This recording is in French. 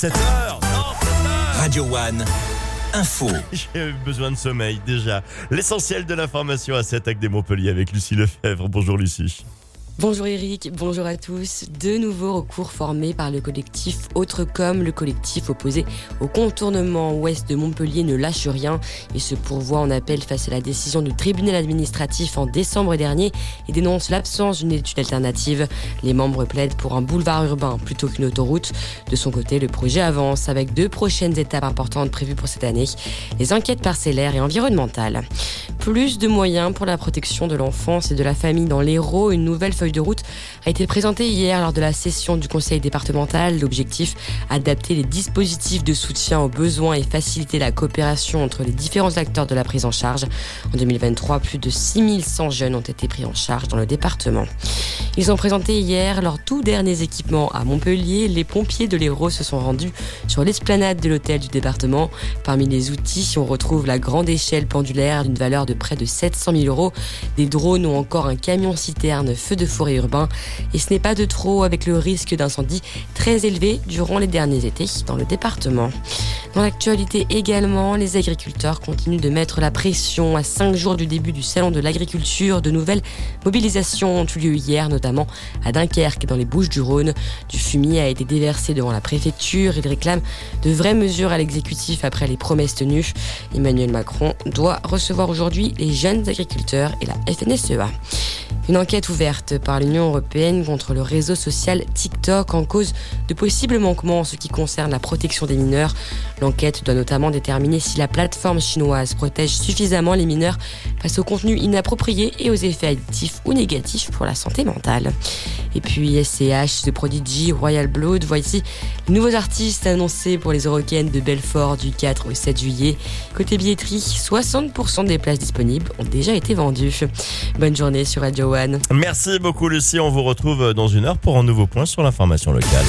7 heures Non, 7 heures Radio One, info. J'ai besoin de sommeil déjà. L'essentiel de l'information à 7 avec des Montpellier avec Lucie Lefebvre. Bonjour Lucie. Bonjour Eric, bonjour à tous. De nouveaux recours formés par le collectif Autre Comme, le collectif opposé au contournement ouest de Montpellier ne lâche rien et se pourvoit en appel face à la décision du tribunal administratif en décembre dernier et dénonce l'absence d'une étude alternative. Les membres plaident pour un boulevard urbain plutôt qu'une autoroute. De son côté, le projet avance avec deux prochaines étapes importantes prévues pour cette année, les enquêtes parcellaires et environnementales. Plus de moyens pour la protection de l'enfance et de la famille dans l'Hérault, une nouvelle feuille de route a été présentée hier lors de la session du conseil départemental. L'objectif, adapter les dispositifs de soutien aux besoins et faciliter la coopération entre les différents acteurs de la prise en charge. En 2023, plus de 6100 jeunes ont été pris en charge dans le département. Ils ont présenté hier leurs tout derniers équipements à Montpellier. Les pompiers de l'Hérault se sont rendus sur l'esplanade de l'hôtel du département. Parmi les outils, on retrouve la grande échelle pendulaire d'une valeur de près de 700 000 euros, des drones ou encore un camion-citerne feu de forêt urbain. Et ce n'est pas de trop avec le risque d'incendie très élevé durant les derniers étés dans le département. Dans l'actualité également, les agriculteurs continuent de mettre la pression à cinq jours du début du salon de l'agriculture. De nouvelles mobilisations ont eu lieu hier, notamment à Dunkerque, dans les Bouches du fumier a été déversé devant la préfecture. Il réclame de vraies mesures à l'exécutif après les promesses tenues. Emmanuel Macron doit recevoir aujourd'hui les jeunes agriculteurs et la FNSEA. Une enquête ouverte par l'Union européenne contre le réseau social TikTok en cause de possibles manquements en ce qui concerne la protection des mineurs. L'enquête doit notamment déterminer si la plateforme chinoise protège suffisamment les mineurs face aux contenus inappropriés et aux effets addictifs ou négatifs pour la santé mentale. Et puis SCH, The Prodigy, Royal Blood, voici les nouveaux artistes annoncés pour les Eurocaines de Belfort du 4 au 7 juillet. Côté billetterie, 60% des places disponibles ont déjà été vendues. Bonne journée sur Radio Merci beaucoup Lucie. On vous retrouve dans une heure pour un nouveau point sur l'information locale.